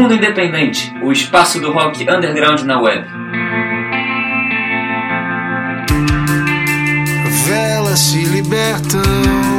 Mundo Independente, o espaço do rock underground na web. Velas se libertam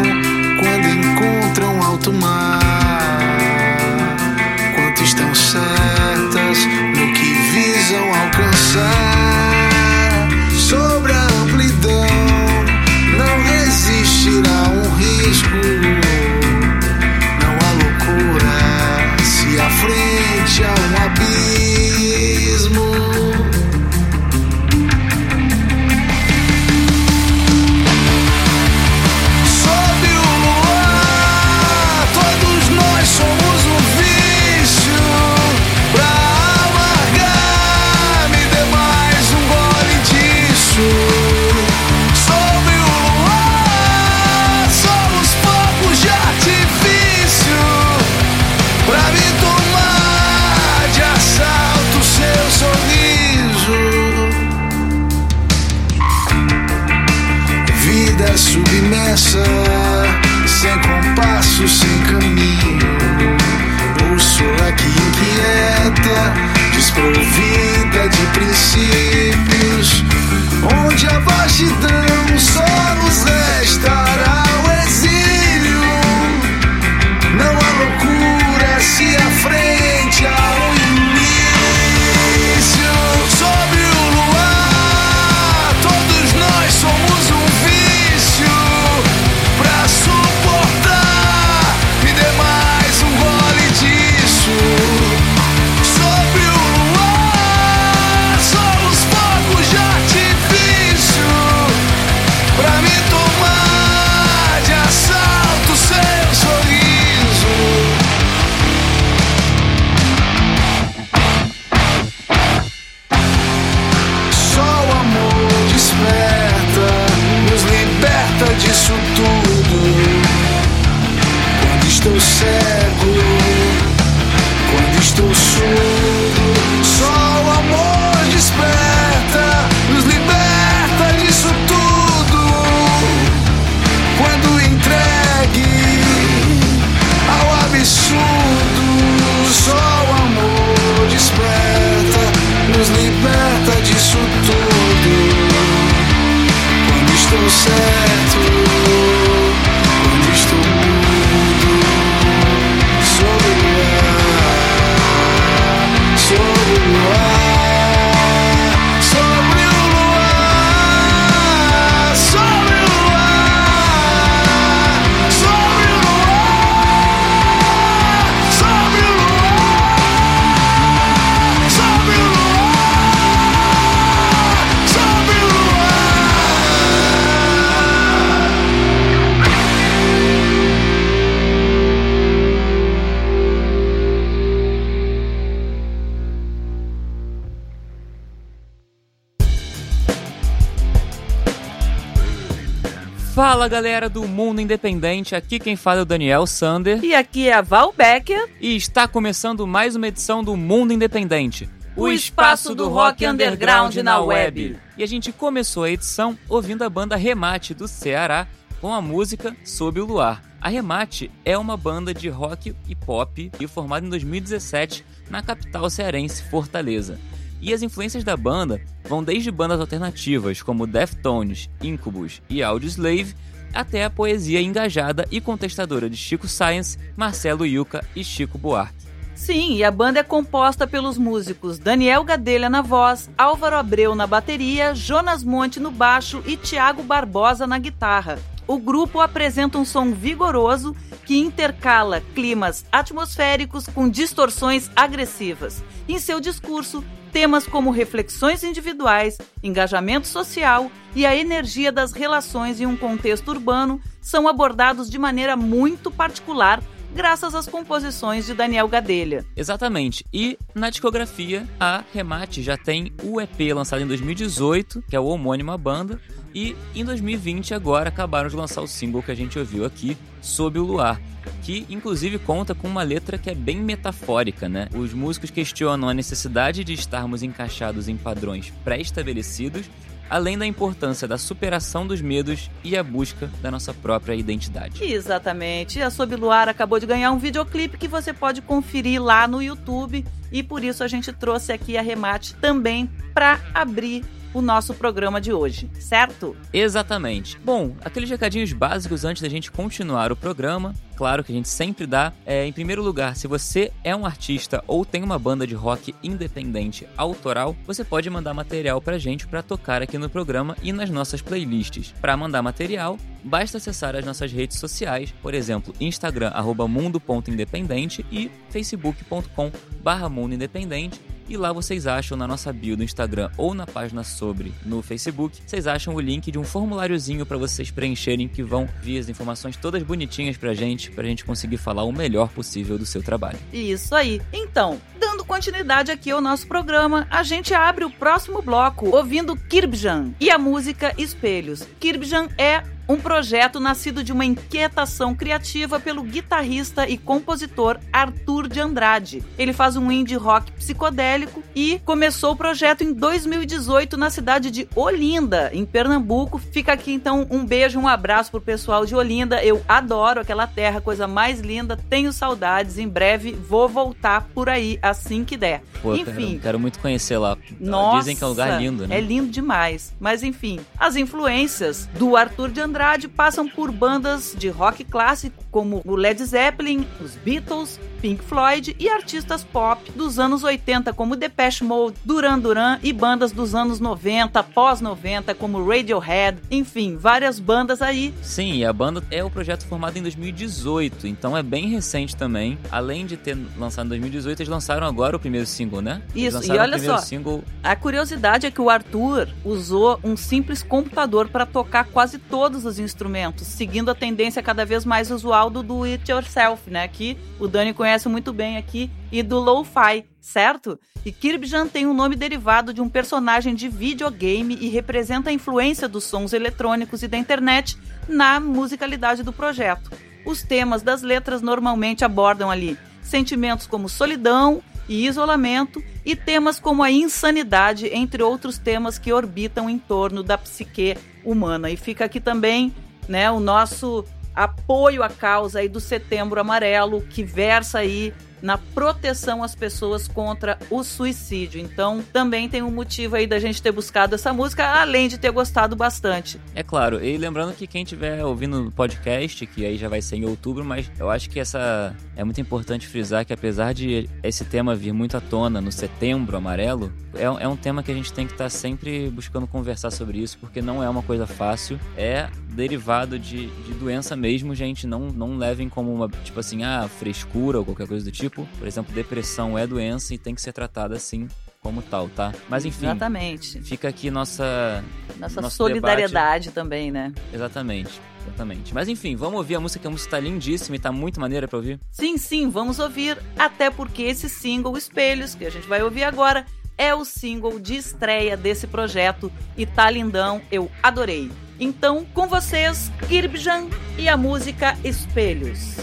Fala galera do Mundo Independente, aqui quem fala é o Daniel Sander E aqui é a Val Becker. e está começando mais uma edição do Mundo Independente, O espaço do rock underground na web. E a gente começou a edição ouvindo a banda Remate do Ceará com a música Sob o Luar. A Remate é uma banda de rock e pop formada em 2017 na capital cearense, Fortaleza. E as influências da banda vão desde bandas alternativas como Deftones, Incubus e Audioslave até a poesia engajada e contestadora de Chico Science, Marcelo Yuca e Chico Buarque. Sim, e a banda é composta pelos músicos Daniel Gadelha na voz, Álvaro Abreu na bateria, Jonas Monte no baixo e Tiago Barbosa na guitarra. O grupo apresenta um som vigoroso que intercala climas atmosféricos com distorções agressivas. Em seu discurso, temas como reflexões individuais, engajamento social e a energia das relações em um contexto urbano são abordados de maneira muito particular graças às composições de Daniel Gadelha. Exatamente. E na discografia, a Remate já tem o EP lançado em 2018, que é o homônimo à banda, e em 2020 agora acabaram de lançar o single que a gente ouviu aqui, Sob o Luar, que inclusive conta com uma letra que é bem metafórica, né? Os músicos questionam a necessidade de estarmos encaixados em padrões pré-estabelecidos além da importância da superação dos medos e a busca da nossa própria identidade. Exatamente. A Sob Luar acabou de ganhar um videoclipe que você pode conferir lá no YouTube e por isso a gente trouxe aqui a Remate também para abrir o nosso programa de hoje, certo? Exatamente. Bom, aqueles recadinhos básicos antes da gente continuar o programa. Claro que a gente sempre dá. É, em primeiro lugar, se você é um artista ou tem uma banda de rock independente autoral, você pode mandar material pra gente para tocar aqui no programa e nas nossas playlists. Para mandar material, basta acessar as nossas redes sociais, por exemplo, Instagram mundo.independente e facebook.com barra mundo independente e lá vocês acham na nossa bio do Instagram ou na página sobre no Facebook, vocês acham o link de um formuláriozinho para vocês preencherem que vão vir as informações todas bonitinhas pra gente, pra gente conseguir falar o melhor possível do seu trabalho. Isso aí. Então, dando continuidade aqui ao nosso programa, a gente abre o próximo bloco ouvindo Kirbjan e a música Espelhos. Kirbjan é um projeto nascido de uma inquietação criativa pelo guitarrista e compositor Arthur de Andrade. Ele faz um indie rock psicodélico e começou o projeto em 2018 na cidade de Olinda, em Pernambuco. Fica aqui então um beijo, um abraço pro pessoal de Olinda. Eu adoro aquela terra, coisa mais linda. Tenho saudades. Em breve vou voltar por aí assim que der. Pô, enfim, quero, quero muito conhecer lá. nossa, Dizem que é um lugar lindo, né? É lindo demais. Mas enfim, as influências do Arthur de Andrade passam por bandas de rock clássico como o Led Zeppelin, os Beatles, Pink Floyd e artistas pop dos anos 80 como Depeche Mode, Duran Duran e bandas dos anos 90, pós-90 como Radiohead, enfim, várias bandas aí. Sim, e a banda é o projeto formado em 2018, então é bem recente também. Além de ter lançado em 2018, eles lançaram agora o primeiro single, né? Eles Isso, e olha só, single A curiosidade é que o Arthur usou um simples computador para tocar quase todos os instrumentos, seguindo a tendência cada vez mais usual do do it yourself, né? Que o Dani conhece muito bem aqui, e do lo-fi, certo? E Kirbjan tem um nome derivado de um personagem de videogame e representa a influência dos sons eletrônicos e da internet na musicalidade do projeto. Os temas das letras normalmente abordam ali sentimentos como solidão e isolamento e temas como a insanidade, entre outros temas que orbitam em torno da psique humana. E fica aqui também, né, o nosso apoio à causa aí do Setembro Amarelo, que versa aí na proteção às pessoas contra o suicídio. Então, também tem um motivo aí da gente ter buscado essa música, além de ter gostado bastante. É claro, e lembrando que quem estiver ouvindo o podcast, que aí já vai ser em outubro, mas eu acho que essa é muito importante frisar que apesar de esse tema vir muito à tona no setembro amarelo, é, é um tema que a gente tem que estar sempre buscando conversar sobre isso, porque não é uma coisa fácil, é derivado de, de doença mesmo, gente. Não, não levem como uma, tipo assim, ah, frescura ou qualquer coisa do tipo. Por exemplo, depressão é doença e tem que ser tratada assim como tal, tá? Mas enfim, Exatamente. fica aqui nossa Nossa solidariedade também, né? Exatamente, exatamente. Mas enfim, vamos ouvir a música, que a música tá lindíssima e tá muito maneira pra ouvir. Sim, sim, vamos ouvir, até porque esse single Espelhos, que a gente vai ouvir agora, é o single de estreia desse projeto e tá lindão, eu adorei. Então, com vocês, Kirbjan e a música Espelhos.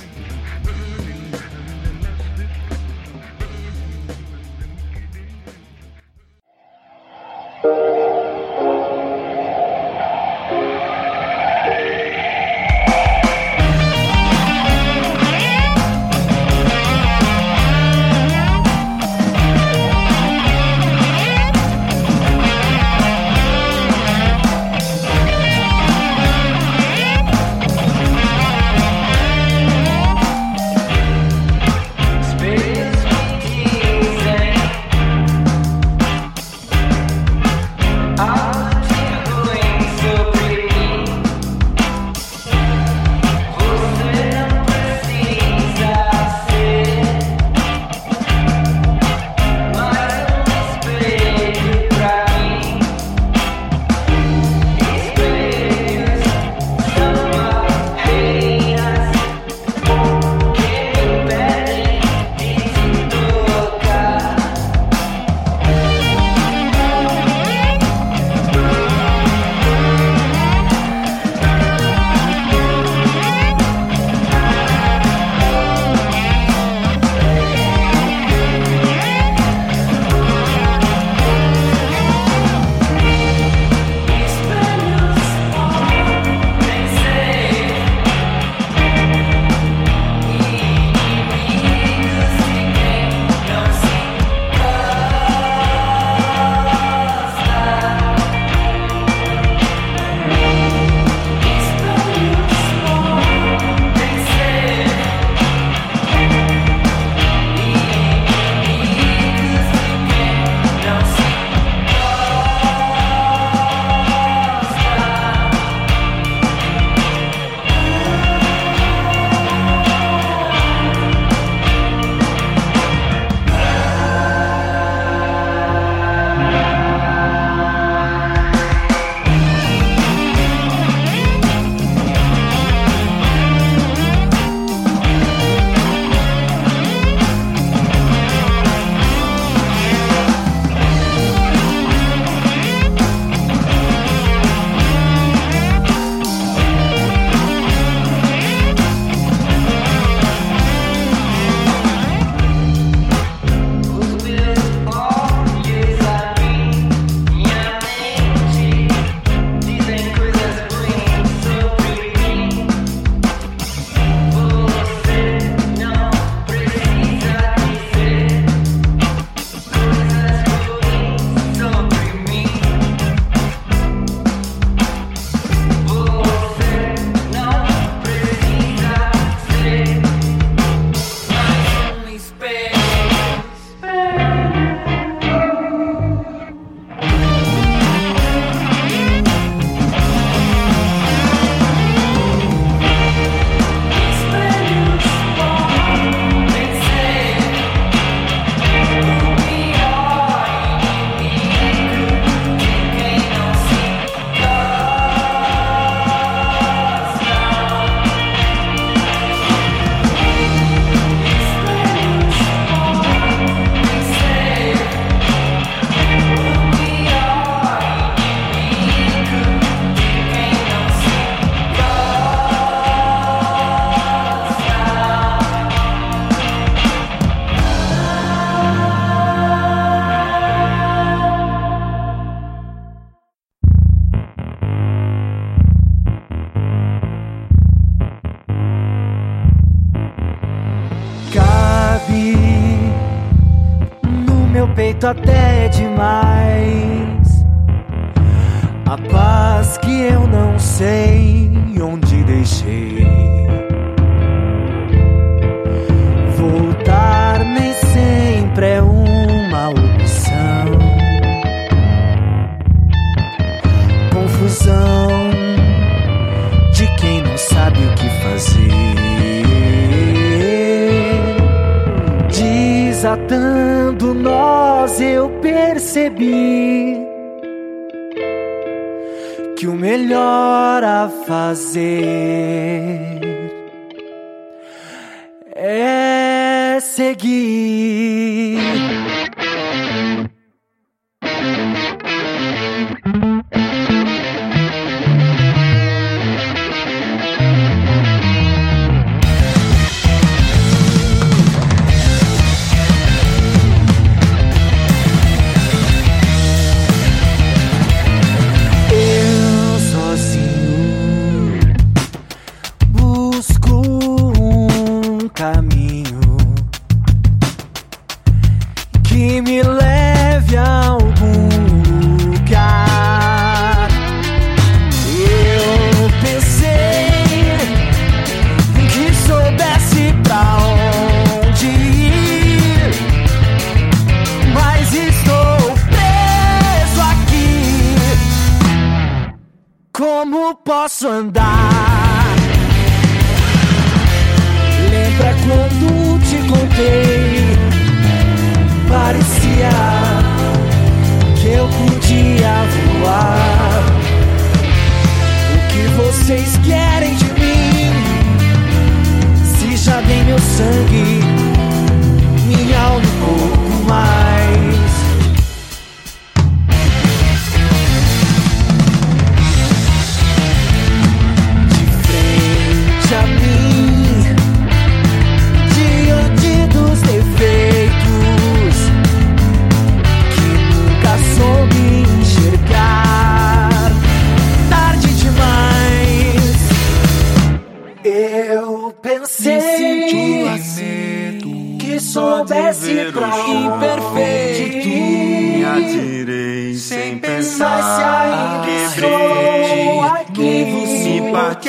Se ainda estou aqui, me parti.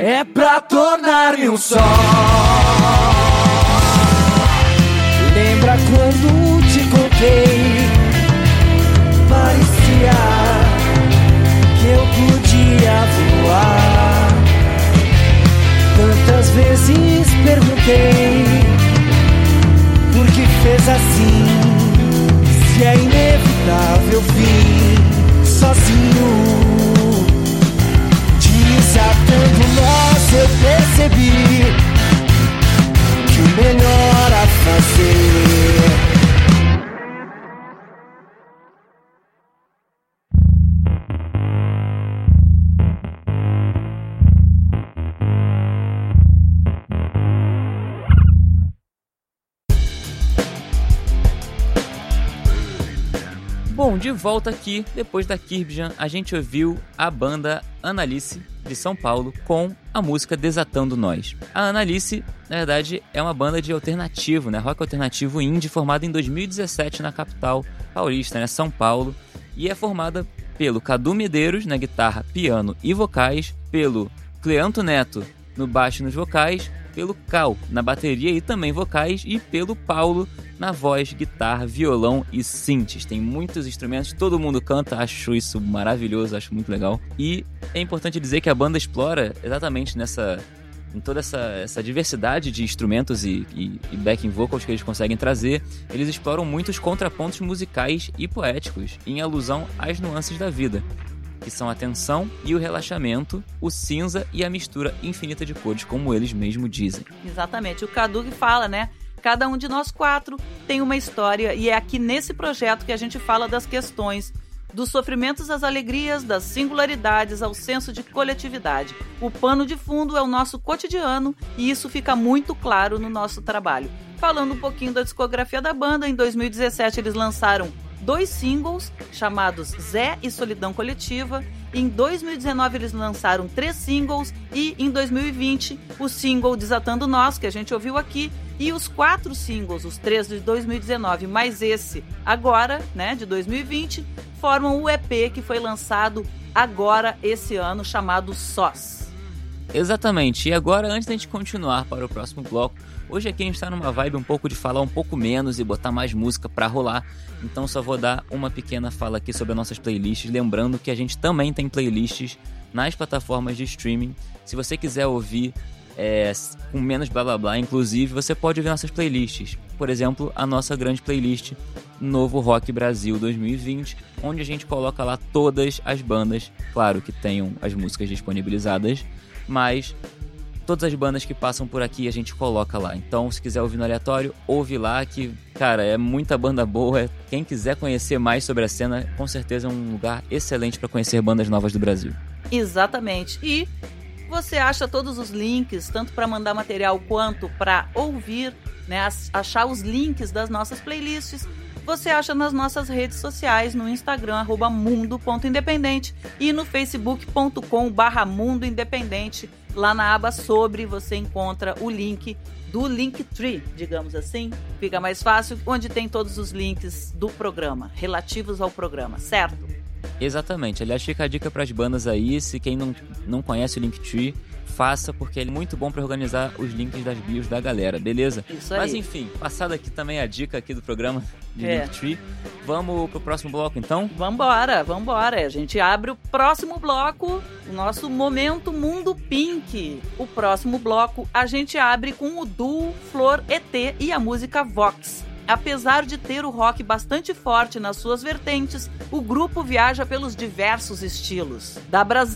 é pra tornar-me um só. Lembra quando te contei? Parecia que eu podia voar. Tantas vezes perguntei por que fez assim. Se é inevitável fim sozinho. Desatando nós eu percebi que o melhor a fazer De volta aqui, depois da Kirbyjan, a gente ouviu a banda Analice de São Paulo com a música Desatando Nós. A Analice, na verdade, é uma banda de alternativo, né? Rock alternativo indie, formada em 2017 na capital paulista, né? São Paulo, e é formada pelo Cadu Medeiros na guitarra, piano e vocais, pelo Cleanto Neto no baixo e nos vocais, pelo Cal na bateria e também vocais e pelo Paulo na voz, guitarra, violão e synths. Tem muitos instrumentos, todo mundo canta, acho isso maravilhoso, acho muito legal. E é importante dizer que a banda explora exatamente nessa em toda essa, essa diversidade de instrumentos e, e, e backing vocals que eles conseguem trazer, eles exploram muitos contrapontos musicais e poéticos em alusão às nuances da vida que são a tensão e o relaxamento, o cinza e a mistura infinita de cores, como eles mesmos dizem. Exatamente. O Cadu que fala, né? Cada um de nós quatro tem uma história e é aqui nesse projeto que a gente fala das questões dos sofrimentos às alegrias, das singularidades ao senso de coletividade. O pano de fundo é o nosso cotidiano e isso fica muito claro no nosso trabalho. Falando um pouquinho da discografia da banda, em 2017 eles lançaram dois singles chamados Zé e Solidão Coletiva Em 2019 eles lançaram três singles e em 2020 o single Desatando Nós, que a gente ouviu aqui, e os quatro singles, os três de 2019 mais esse agora, né, de 2020, formam o EP que foi lançado agora esse ano chamado Sós. Exatamente. E agora, antes da gente continuar para o próximo bloco, hoje aqui a gente está numa vibe um pouco de falar um pouco menos e botar mais música para rolar. Então só vou dar uma pequena fala aqui sobre as nossas playlists, lembrando que a gente também tem playlists nas plataformas de streaming. Se você quiser ouvir é, com menos blá blá blá, inclusive, você pode ouvir nossas playlists. Por exemplo, a nossa grande playlist Novo Rock Brasil 2020, onde a gente coloca lá todas as bandas, claro que tenham as músicas disponibilizadas, mas todas as bandas que passam por aqui a gente coloca lá. Então, se quiser ouvir no aleatório, ouve lá que, cara, é muita banda boa. Quem quiser conhecer mais sobre a cena, com certeza é um lugar excelente para conhecer bandas novas do Brasil. Exatamente. E você acha todos os links, tanto para mandar material quanto para ouvir, né, achar os links das nossas playlists. Você acha nas nossas redes sociais, no Instagram, mundo.independente e no facebook.com barra mundo independente. Lá na aba sobre você encontra o link do Linktree, digamos assim. Fica mais fácil, onde tem todos os links do programa, relativos ao programa, certo? Exatamente. Aliás, fica a dica para as bandas aí, se quem não, não conhece o Linktree, faça, porque ele é muito bom para organizar os links das bios da galera, beleza? Isso aí. Mas enfim, passada aqui também a dica aqui do programa de É. Linktree. Vamos pro próximo bloco então? Vambora, vambora. A gente abre o próximo bloco, o nosso Momento Mundo Pink. O próximo bloco a gente abre com o duo Flor ET e a música Vox. Apesar de ter o rock bastante forte nas suas vertentes, o grupo viaja pelos diversos estilos,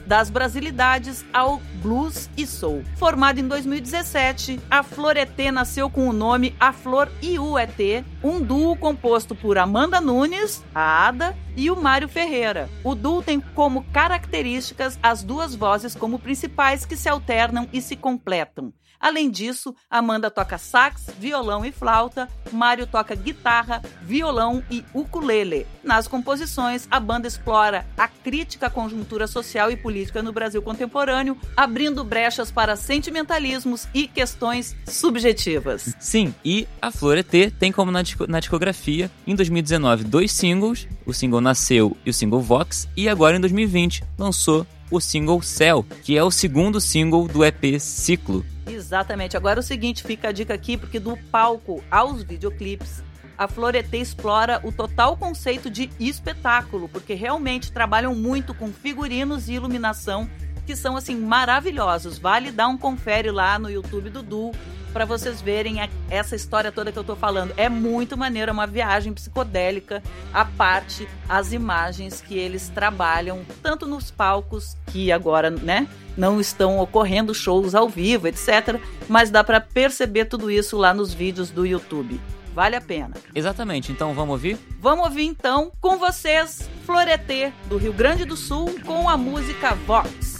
das brasilidades ao blues e soul. Formado em 2017, a Flor ET nasceu com o nome A Flor e o ET, um duo composto por Amanda Nunes, a Ada, e o Mário Ferreira. O duo tem como características as duas vozes como principais que se alternam e se completam. Além disso, Amanda toca sax, violão e flauta, Mário toca guitarra, violão e ukulele. Nas composições, a banda explora a crítica à conjuntura social e política no Brasil contemporâneo, abrindo brechas para sentimentalismos e questões subjetivas. Sim, e a Flor ET tem como na, na discografia, em 2019, dois singles, o single Nasceu e o single Vox, e agora em 2020 lançou o single Céu, que é o segundo single do EP Ciclo. Exatamente. Agora é o seguinte, fica a dica aqui, porque do palco aos videoclipes, a Floreté explora o total conceito de espetáculo, porque realmente trabalham muito com figurinos e iluminação que são assim maravilhosos. Vale dar um confere lá no YouTube do Du para vocês verem a- essa história toda que eu tô falando. É muito maneiro, é uma viagem psicodélica, a parte, as imagens que eles trabalham, tanto nos palcos, que agora, né, não estão ocorrendo shows ao vivo, etc. Mas dá para perceber tudo isso lá nos vídeos do YouTube. Vale a pena. Exatamente, então vamos ouvir? Vamos ouvir então com vocês Floreté do Rio Grande do Sul com a música Vox.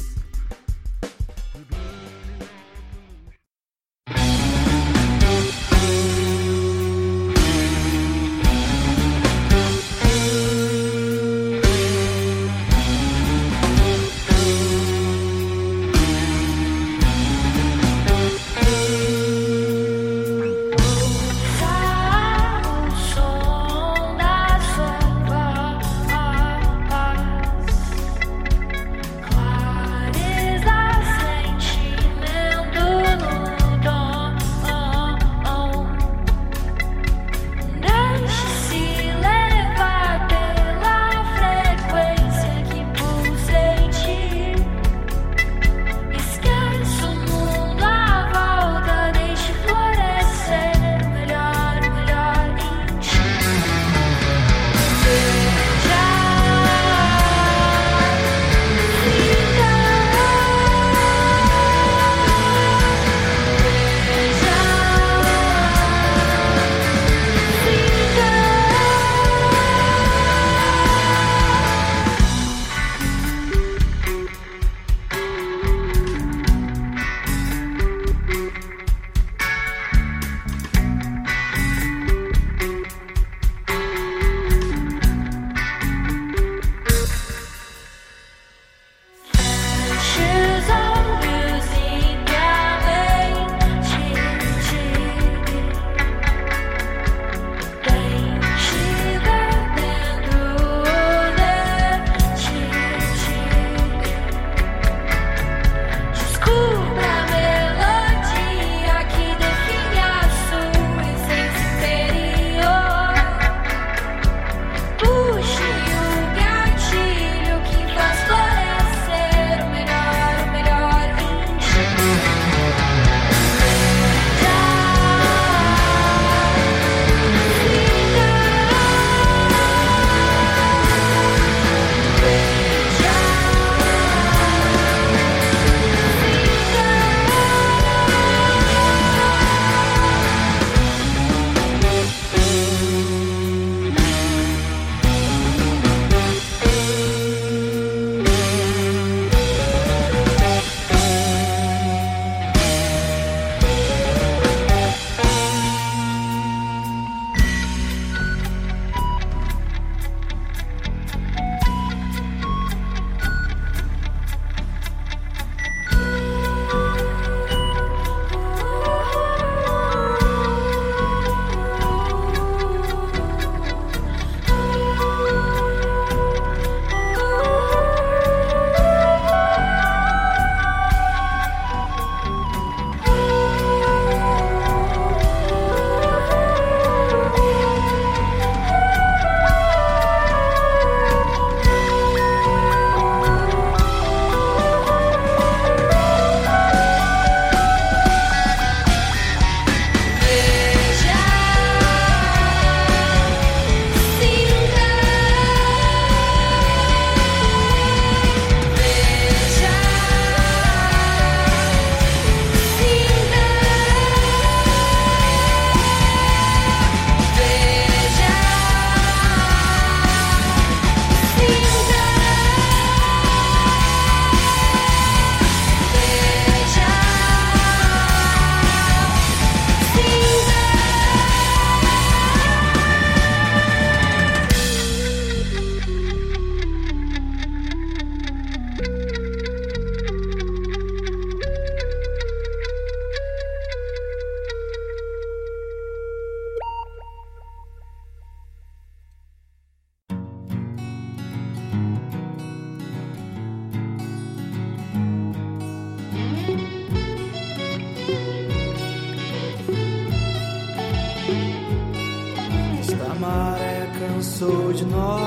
de nós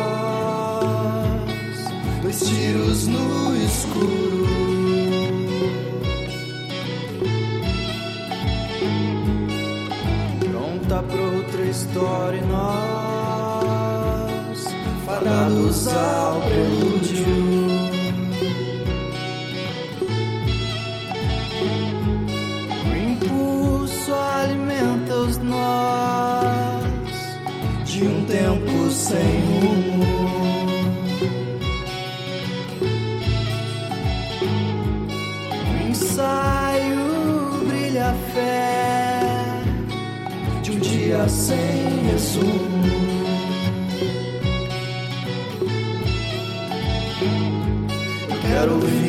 dois tiros no escuro. Pronta pra outra história, e nós fadados ao prelúdio. sem resumo. Quero ver.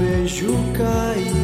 vejo cair.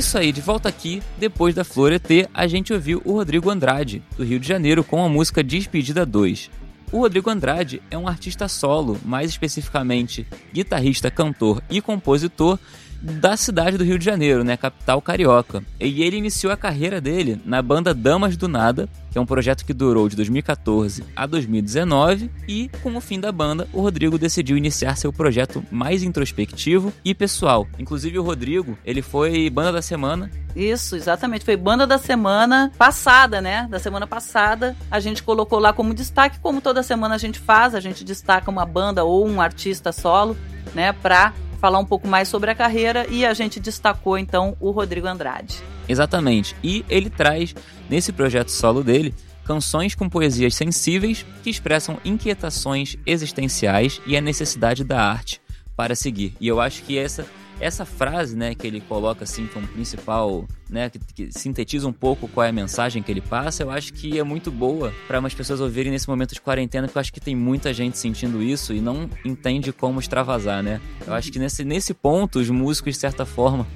Isso aí, de volta aqui, depois da Flor ET, a gente ouviu o Rodrigo Andrade, do Rio de Janeiro, com a música Despedida 2. O Rodrigo Andrade é um artista solo, mais especificamente guitarrista, cantor e compositor da cidade do Rio de Janeiro, né, capital carioca. E ele iniciou a carreira dele na banda Damas do Nada, que é um projeto que durou de 2014 a 2019, e com o fim da banda, o Rodrigo decidiu iniciar seu projeto mais introspectivo e pessoal. Inclusive o Rodrigo, ele foi banda da semana Isso, exatamente. Foi banda da semana passada, né? Da semana passada. A gente colocou lá como destaque, como toda semana a gente faz, a gente destaca uma banda ou um artista solo, né? Pra falar um pouco mais sobre a carreira e a gente destacou então o Rodrigo Andrade. Exatamente. E ele traz, nesse projeto solo dele, canções com poesias sensíveis que expressam inquietações existenciais e a necessidade da arte para seguir. E eu acho que essa essa frase, né, que ele coloca assim como principal, né, que, que sintetiza um pouco qual é a mensagem que ele passa, eu acho que é muito boa para umas pessoas ouvirem nesse momento de quarentena, porque eu acho que tem muita gente sentindo isso e não entende como extravasar, né? Eu acho que nesse, nesse ponto os músicos de certa forma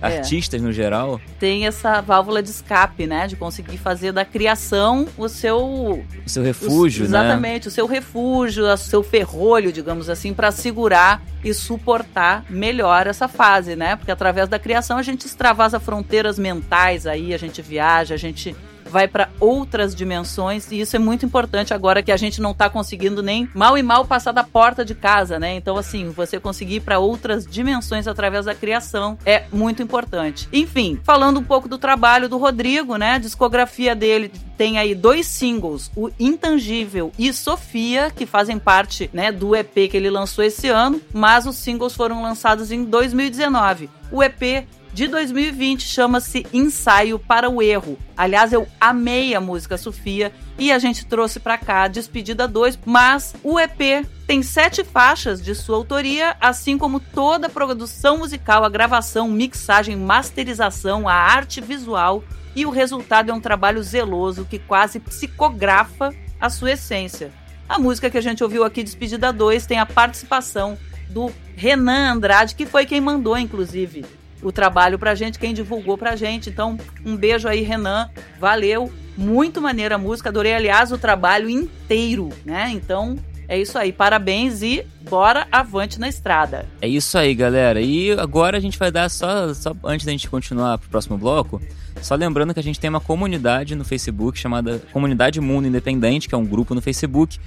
É. artistas no geral, Tem essa válvula de escape, né? De conseguir fazer da criação o seu o seu refúgio, o, né? Exatamente, o seu refúgio, o seu ferrolho, digamos assim, para segurar e suportar melhor essa fase, né? Porque através da criação a gente extravasa fronteiras mentais aí, a gente viaja, a gente vai para outras dimensões e isso é muito importante agora que a gente não tá conseguindo nem mal e mal passar da porta de casa, né? Então assim, você conseguir ir para outras dimensões através da criação é muito importante. Enfim, falando um pouco do trabalho do Rodrigo, né? A discografia dele tem aí dois singles, o Intangível e Sofia, que fazem parte, né, do EP que ele lançou esse ano, mas os singles foram lançados em 2019. O EP de 2020 chama-se Ensaio para o Erro. Aliás, eu amei a música Sofia e a gente trouxe pra cá Despedida 2, mas o EP tem sete faixas de sua autoria, assim como toda a produção musical, a gravação, mixagem, masterização, a arte visual e o resultado é um trabalho zeloso que quase psicografa a sua essência. A música que a gente ouviu aqui, Despedida 2, tem a participação do Renan Andrade, que foi quem mandou, inclusive, o trabalho pra gente, quem divulgou pra gente. Então, um beijo aí, Renan. Valeu. Muito maneira a música. Adorei, aliás, o trabalho inteiro, né? Então, é isso aí. Parabéns e bora avante na estrada. É isso aí, galera. E agora a gente vai dar só, só antes da gente continuar pro próximo bloco, só lembrando que a gente tem uma comunidade no Facebook chamada Comunidade Mundo Independente, que é um grupo no Facebook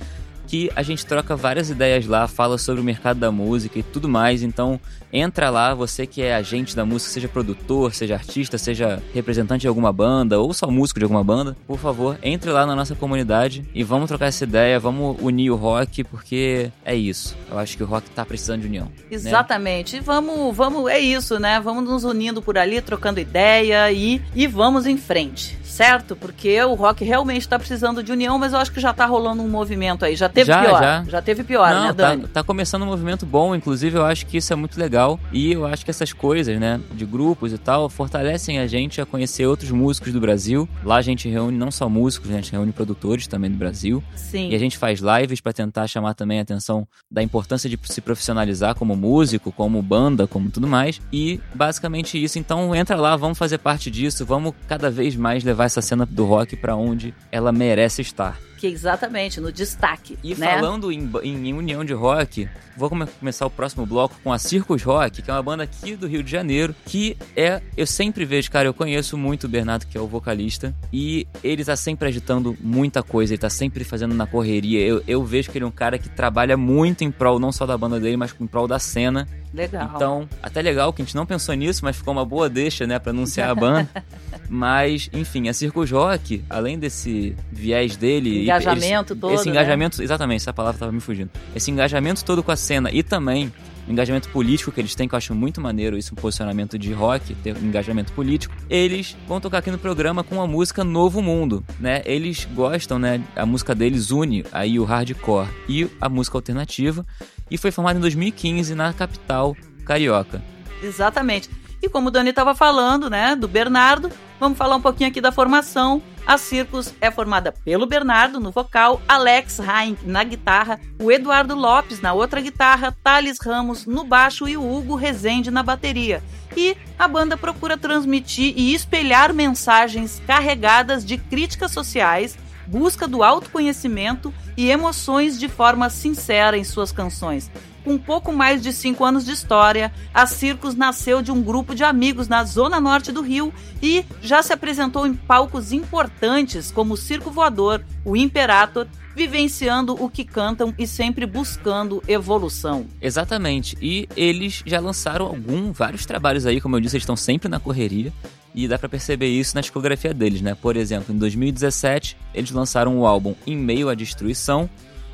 que a gente troca várias ideias lá, fala sobre o mercado da música e tudo mais. Então, entra lá, você que é agente da música, seja produtor, seja artista, seja representante de alguma banda ou só músico de alguma banda, por favor, entre lá na nossa comunidade e vamos trocar essa ideia, vamos unir o rock, porque é isso. Eu acho que o rock tá precisando de união. né? Exatamente. E Vamos, vamos, é isso, né? Vamos nos unindo por ali, trocando ideia e, e vamos em frente, certo? Porque o rock realmente tá precisando de união, mas eu acho que já tá rolando um movimento aí. Já teve Já, pior. já. teve pior, Não, né, tá, Dani? tá começando um movimento bom, inclusive eu acho que isso é muito legal e eu acho que essas coisas, né, de grupos e tal, fortalecem a gente a conhecer outros músicos do Brasil. Lá a gente reúne não só músicos, né, a gente reúne produtores também do Brasil Sim. e a gente faz lives para tentar chamar também a atenção da importância de se profissionalizar como músico, como banda, como tudo mais. E basicamente isso. Então entra lá, vamos fazer parte disso, vamos cada vez mais levar essa cena do rock para onde ela merece estar. Que exatamente, no destaque. E né? falando em, em união de rock, vou come- começar o próximo bloco com a Circus Rock, que é uma banda aqui do Rio de Janeiro, que é, eu sempre vejo, cara, eu conheço muito o Bernardo, que é o vocalista, e ele tá sempre agitando muita coisa, ele tá sempre fazendo na correria. Eu, eu vejo que ele é um cara que trabalha muito em prol, não só da banda dele, mas em prol da cena. Legal. Então, até legal que a gente não pensou nisso, mas ficou uma boa deixa, né, pra anunciar a banda. mas, enfim, a Circus Rock, além desse viés dele... e Engajamento eles- todo, Esse né? engajamento, exatamente, essa palavra tava me fugindo. Esse engajamento todo com a cena e também o engajamento político que eles têm, que eu acho muito maneiro, isso, um posicionamento de rock, ter um engajamento político. Eles vão tocar aqui no programa com a música Novo Mundo, né? Eles gostam, né? A música deles une aí o hardcore e a música alternativa e foi formada em 2015 na capital carioca. Exatamente. E como o Dani estava falando, né, do Bernardo, vamos falar um pouquinho aqui da formação. A Circus é formada pelo Bernardo no vocal, Alex Rain na guitarra, o Eduardo Lopes na outra guitarra, Thales Ramos no baixo e o Hugo Rezende na bateria. e a banda procura transmitir e espelhar mensagens carregadas de críticas sociais, busca do autoconhecimento e emoções de forma sincera em suas canções. Com pouco mais de cinco anos de história, a Circos nasceu de um grupo de amigos na zona norte do Rio e já se apresentou em palcos importantes como o Circo Voador, o Imperator, vivenciando o que cantam e sempre buscando evolução. Exatamente. E eles já lançaram algum, vários trabalhos aí, como eu disse, eles estão sempre na correria. E dá pra perceber isso na discografia deles, né? Por exemplo, em 2017, eles lançaram o álbum Em Meio à Destruição.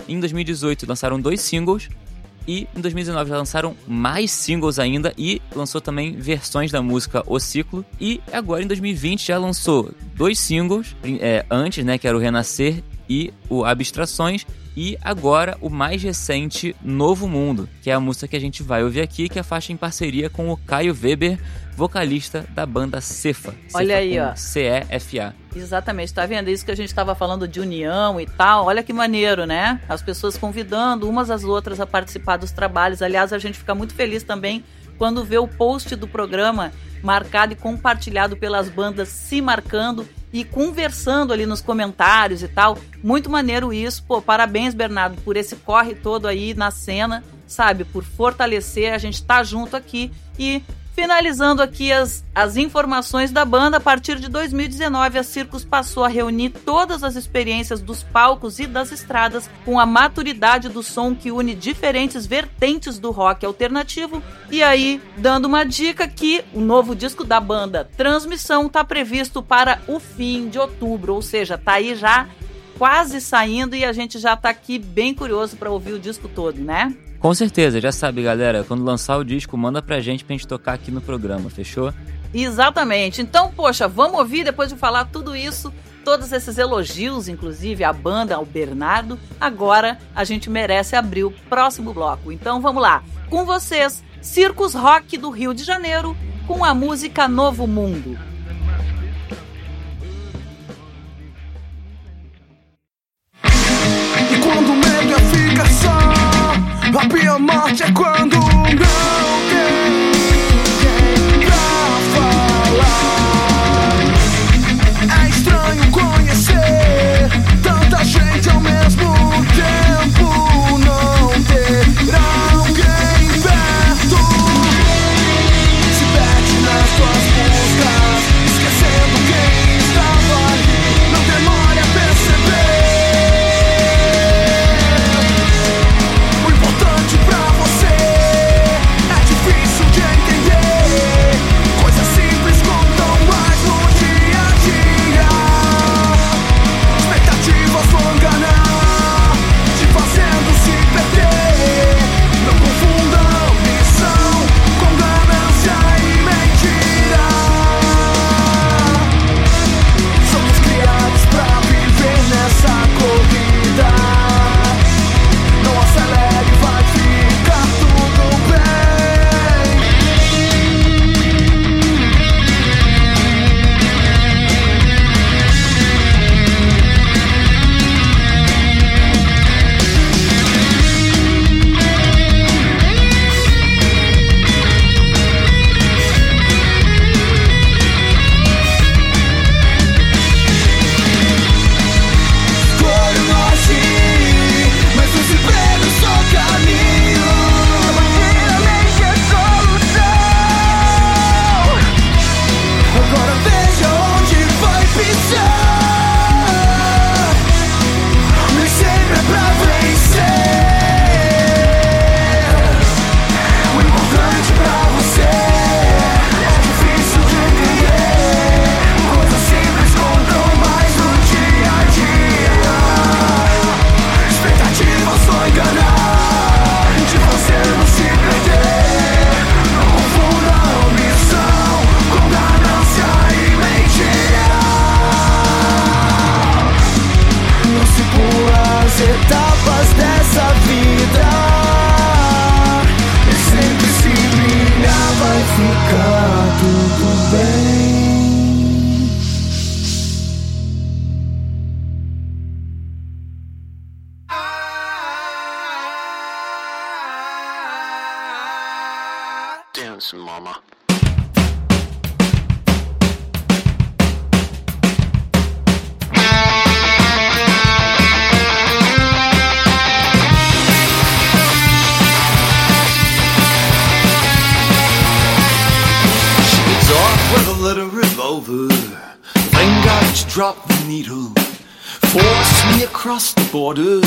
Em 2018, lançaram dois singles. E em 2019 já lançaram mais singles ainda e lançou também versões da música O Ciclo. E agora em 2020 já lançou dois singles, é, antes, né, que era o Renascer e o Abstrações. E agora o mais recente, Novo Mundo, que é a música que a gente vai ouvir aqui, que é a faixa em parceria com o Caio Weber, vocalista da banda Cefa. Olha Cefa aí, ó. C-E-F-A. Exatamente, tá vendo? Isso que a gente estava falando de união e tal. Olha que maneiro, né? As pessoas convidando umas às outras a participar dos trabalhos. Aliás, a gente fica muito feliz também quando vê o post do programa marcado e compartilhado pelas bandas se marcando e conversando ali nos comentários e tal. Muito maneiro isso. Pô, parabéns, Bernardo, por esse corre todo aí na cena, sabe? Por fortalecer. A gente tá junto aqui e Finalizando aqui as, as informações da banda, a partir de 2019 a Circus passou a reunir todas as experiências dos palcos e das estradas com a maturidade do som que une diferentes vertentes do rock alternativo. E aí, dando uma dica que o novo disco da banda, Transmissão, está previsto para o fim de outubro, ou seja, tá aí já quase saindo e a gente já tá aqui bem curioso para ouvir o disco todo, né? Com certeza, já sabe, galera. Quando lançar o disco, manda pra gente pra gente tocar aqui no programa, fechou? Exatamente. Então, poxa, vamos ouvir depois de falar tudo isso, todos esses elogios, inclusive à banda, ao Bernardo. Agora a gente merece abrir o próximo bloco. Então vamos lá. Com vocês, Circus Rock do Rio de Janeiro, com a música Novo Mundo. E quando o medo fica só, a pior morte é quando não tem border.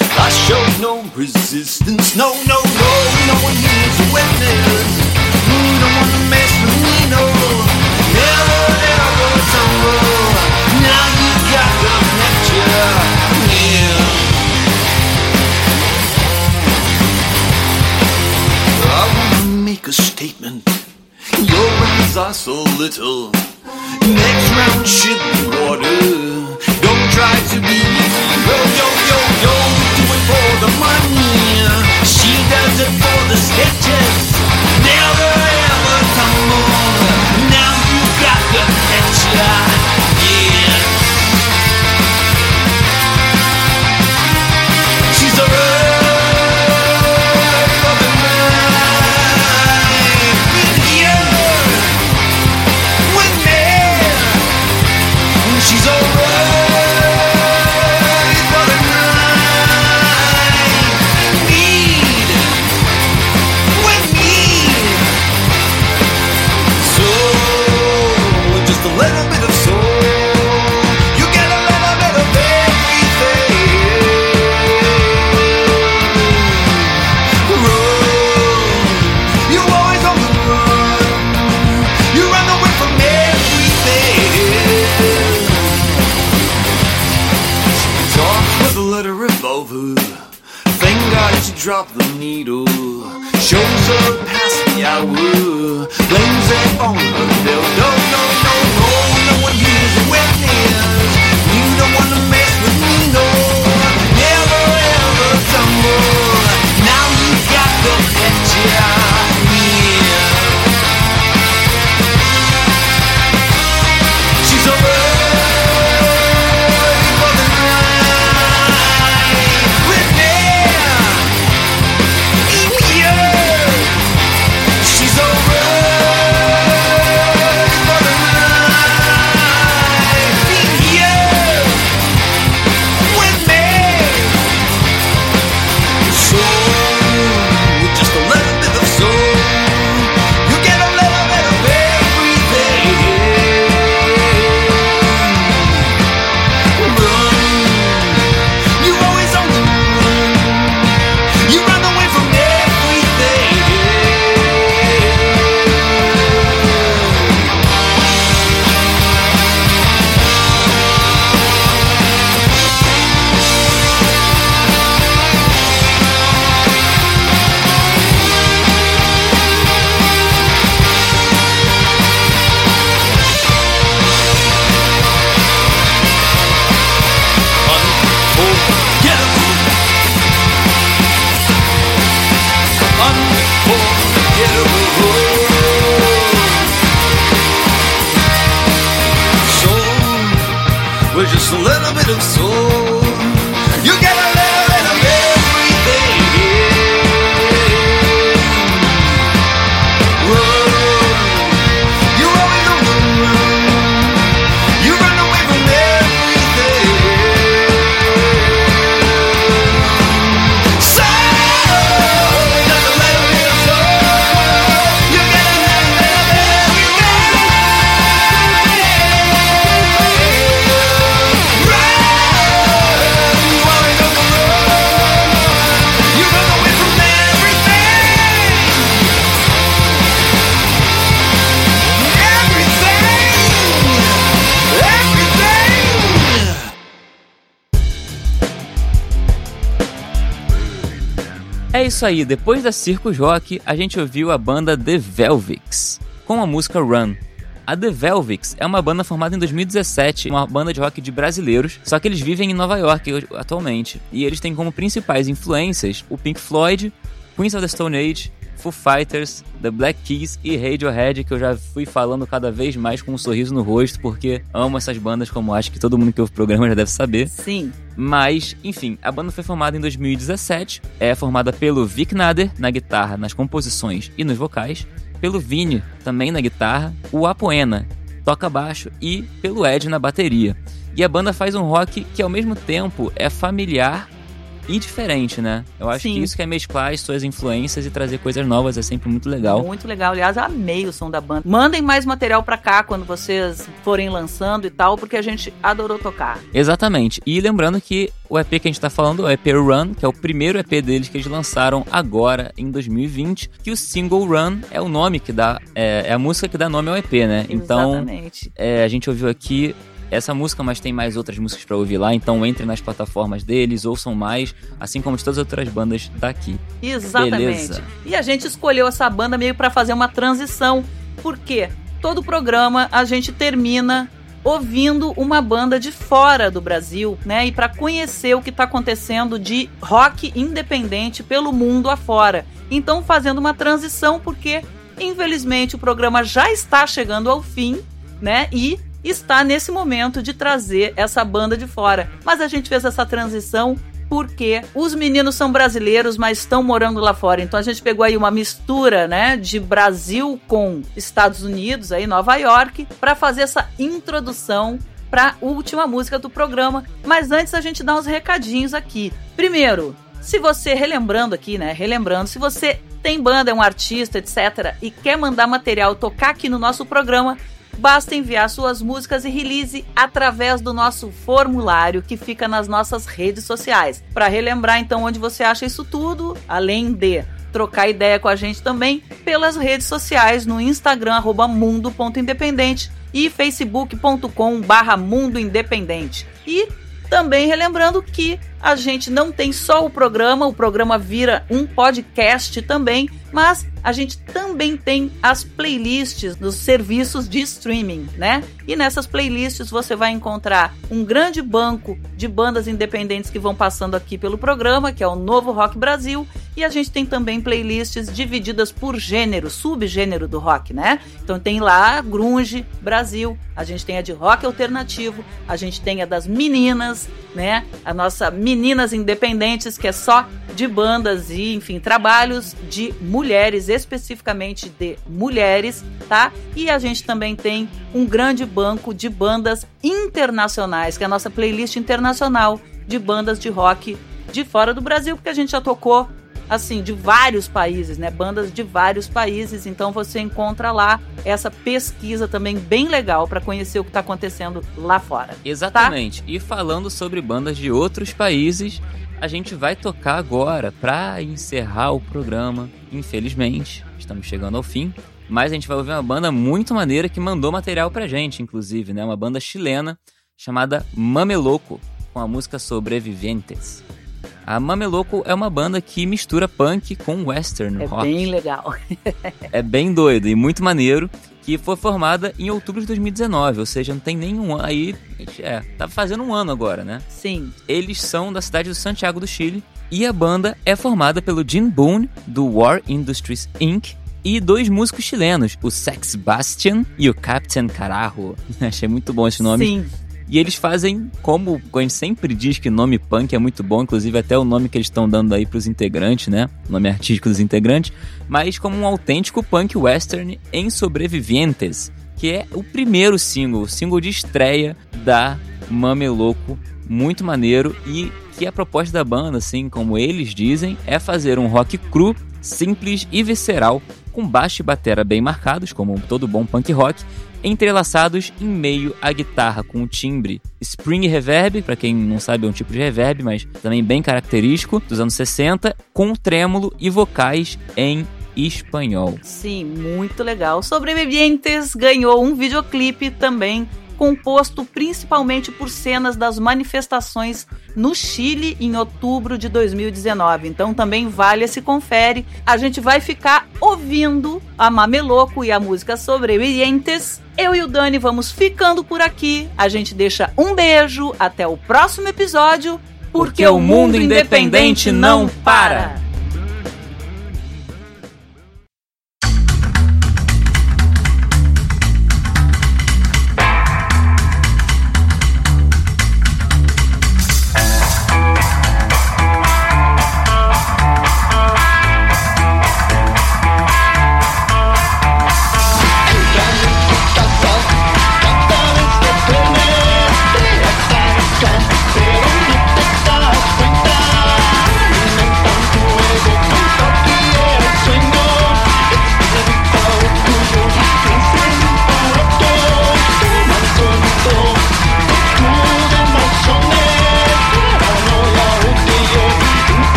I showed no resistance. No, no, no, no one here's a witness. You don't wanna mess with me, no. Never, never tumble. Now you got the picture. Yeah. I wanna make a statement. Your eyes are so little. Next round should be water. Try to be yo yo yo yo. Do it for the money. She does it for the sketches. Never ever tumble. Now you got the picture. Isso aí, depois da Circus Rock, a gente ouviu a banda The Velvix, com a música Run. A The Velvix é uma banda formada em 2017, uma banda de rock de brasileiros, só que eles vivem em Nova York atualmente. E eles têm como principais influências o Pink Floyd, Queens of the Stone Age, Foo Fighters, The Black Keys e Radiohead, que eu já fui falando cada vez mais com um sorriso no rosto, porque amo essas bandas, como acho que todo mundo que ouve o programa já deve saber. Sim. Mas, enfim, a banda foi formada em 2017. É formada pelo Vic Nader na guitarra, nas composições e nos vocais. Pelo Vini, também na guitarra. O Apoena, toca baixo. E pelo Ed na bateria. E a banda faz um rock que ao mesmo tempo é familiar e diferente, né? Eu acho Sim. que isso que é mesclar as suas influências e trazer coisas novas é sempre muito legal. Muito legal. Aliás, eu amei o som da banda. Mandem mais material pra cá quando vocês forem lançando e tal, porque a gente adorou tocar. Exatamente. E lembrando que o EP que a gente tá falando é o EP Run, que é o primeiro EP deles que eles lançaram agora em 2020, que o single Run é o nome que dá, é, é a música que dá nome ao EP, né? Então, Exatamente. é, a gente ouviu aqui essa música, mas tem mais outras músicas pra ouvir lá, então entre nas plataformas deles, ouçam mais, assim como de todas as outras bandas daqui. Exatamente. Beleza. E a gente escolheu essa banda meio pra fazer uma transição, porque todo programa a gente termina ouvindo uma banda de fora do Brasil, né? E pra conhecer o que tá acontecendo de rock independente pelo mundo afora. Então, fazendo uma transição, porque infelizmente o programa já está chegando ao fim, né? E está nesse momento de trazer essa banda de fora. Mas a gente fez essa transição porque os meninos são brasileiros, mas estão morando lá fora. Então a gente pegou aí uma mistura, né, de Brasil com Estados Unidos, aí Nova York, para fazer essa introdução para a última música do programa. Mas antes a gente dá uns recadinhos aqui. Primeiro, se você relembrando aqui, né, relembrando, se você tem banda, é um artista, etc, e quer mandar material tocar aqui no nosso programa, Basta enviar suas músicas e release através do nosso formulário que fica nas nossas redes sociais. Para relembrar então onde você acha isso tudo, além de trocar ideia com a gente também pelas redes sociais no Instagram mundo.independente e facebook.com barra mundo independente. E também relembrando que a gente não tem só o programa, o programa vira um podcast também, mas a gente também tem as playlists dos serviços de streaming, né? E nessas playlists você vai encontrar um grande banco de bandas independentes que vão passando aqui pelo programa, que é o Novo Rock Brasil, e a gente tem também playlists divididas por gênero, subgênero do rock, né? Então tem lá Grunge Brasil, a gente tem a de rock alternativo, a gente tem a das meninas, né? A nossa Meninas Independentes, que é só de bandas e, enfim, trabalhos de mulheres, especificamente de mulheres, tá? E a gente também tem um grande banco de bandas internacionais, que é a nossa playlist internacional de bandas de rock de fora do Brasil, porque a gente já tocou assim, de vários países, né? Bandas de vários países. Então você encontra lá essa pesquisa também bem legal para conhecer o que está acontecendo lá fora. Exatamente. E falando sobre bandas de outros países, a gente vai tocar agora para encerrar o programa. Infelizmente, estamos chegando ao fim. Mas a gente vai ouvir uma banda muito maneira que mandou material pra gente, inclusive, né? Uma banda chilena chamada Mameloco, com a música Sobreviventes. A Mameloco é uma banda que mistura punk com western É rock. bem legal. É bem doido e muito maneiro. Que foi formada em outubro de 2019, ou seja, não tem nenhum ano. Aí, é, tá fazendo um ano agora, né? Sim. Eles são da cidade de Santiago do Chile. E a banda é formada pelo Jim Boone, do War Industries Inc., e dois músicos chilenos, o Sex Bastian e o Captain Carajo. Achei muito bom esse nome. Sim. E eles fazem, como a gente sempre diz que nome punk é muito bom, inclusive até o nome que eles estão dando aí pros integrantes, né? O nome artístico dos integrantes, mas como um autêntico punk western em Sobrevivientes, que é o primeiro single, o single de estreia da Mameloco, muito maneiro e que a proposta da banda, assim como eles dizem, é fazer um rock cru, simples e visceral, com baixo e batera bem marcados, como todo bom punk rock, entrelaçados em meio à guitarra com o timbre spring reverb, para quem não sabe é um tipo de reverb, mas também bem característico dos anos 60, com trêmulo e vocais em espanhol. Sim, muito legal. Sobrevivientes ganhou um videoclipe também composto principalmente por cenas das manifestações no Chile em outubro de 2019. Então também vale esse confere. A gente vai ficar ouvindo a Mameloco e a música Sobrevivientes. Eu e o Dani vamos ficando por aqui. A gente deixa um beijo até o próximo episódio, porque, o mundo independente não para.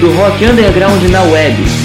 Do rock underground na web.